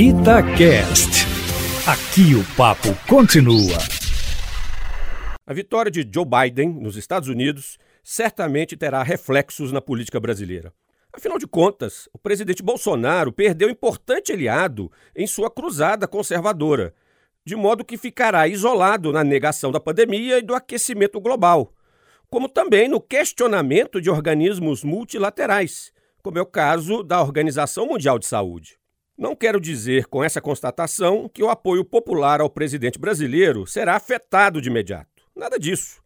Itacast. Aqui o papo continua. A vitória de Joe Biden nos Estados Unidos certamente terá reflexos na política brasileira. Afinal de contas, o presidente Bolsonaro perdeu importante aliado em sua cruzada conservadora, de modo que ficará isolado na negação da pandemia e do aquecimento global, como também no questionamento de organismos multilaterais, como é o caso da Organização Mundial de Saúde. Não quero dizer com essa constatação que o apoio popular ao presidente brasileiro será afetado de imediato. Nada disso.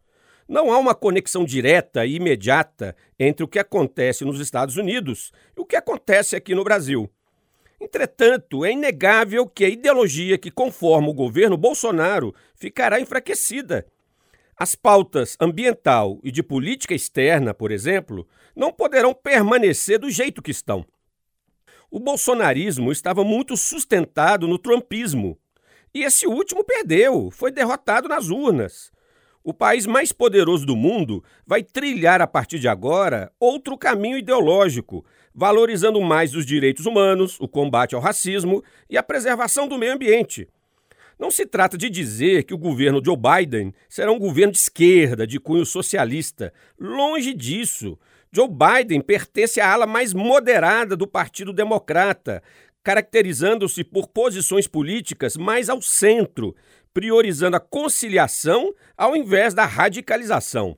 Não há uma conexão direta e imediata entre o que acontece nos Estados Unidos e o que acontece aqui no Brasil. Entretanto, é inegável que a ideologia que conforma o governo Bolsonaro ficará enfraquecida. As pautas ambiental e de política externa, por exemplo, não poderão permanecer do jeito que estão. O bolsonarismo estava muito sustentado no trumpismo. E esse último perdeu, foi derrotado nas urnas. O país mais poderoso do mundo vai trilhar a partir de agora outro caminho ideológico, valorizando mais os direitos humanos, o combate ao racismo e a preservação do meio ambiente. Não se trata de dizer que o governo Joe Biden será um governo de esquerda, de cunho socialista. Longe disso. Joe Biden pertence à ala mais moderada do Partido Democrata, caracterizando-se por posições políticas mais ao centro, priorizando a conciliação ao invés da radicalização.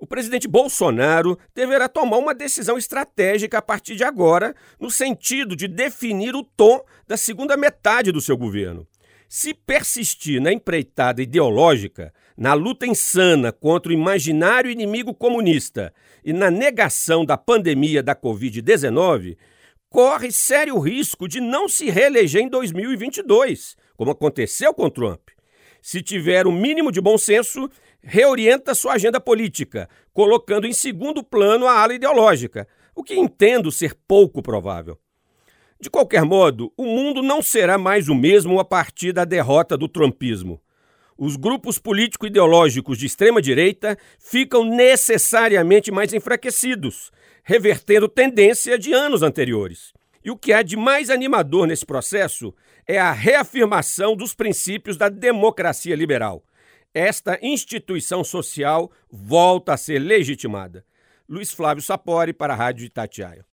O presidente Bolsonaro deverá tomar uma decisão estratégica a partir de agora, no sentido de definir o tom da segunda metade do seu governo. Se persistir na empreitada ideológica, na luta insana contra o imaginário inimigo comunista e na negação da pandemia da Covid-19, corre sério risco de não se reeleger em 2022, como aconteceu com Trump. Se tiver o mínimo de bom senso, reorienta sua agenda política, colocando em segundo plano a ala ideológica, o que entendo ser pouco provável. De qualquer modo, o mundo não será mais o mesmo a partir da derrota do trumpismo. Os grupos político-ideológicos de extrema-direita ficam necessariamente mais enfraquecidos, revertendo tendência de anos anteriores. E o que há de mais animador nesse processo é a reafirmação dos princípios da democracia liberal. Esta instituição social volta a ser legitimada. Luiz Flávio Sapori para a Rádio Itatiaia.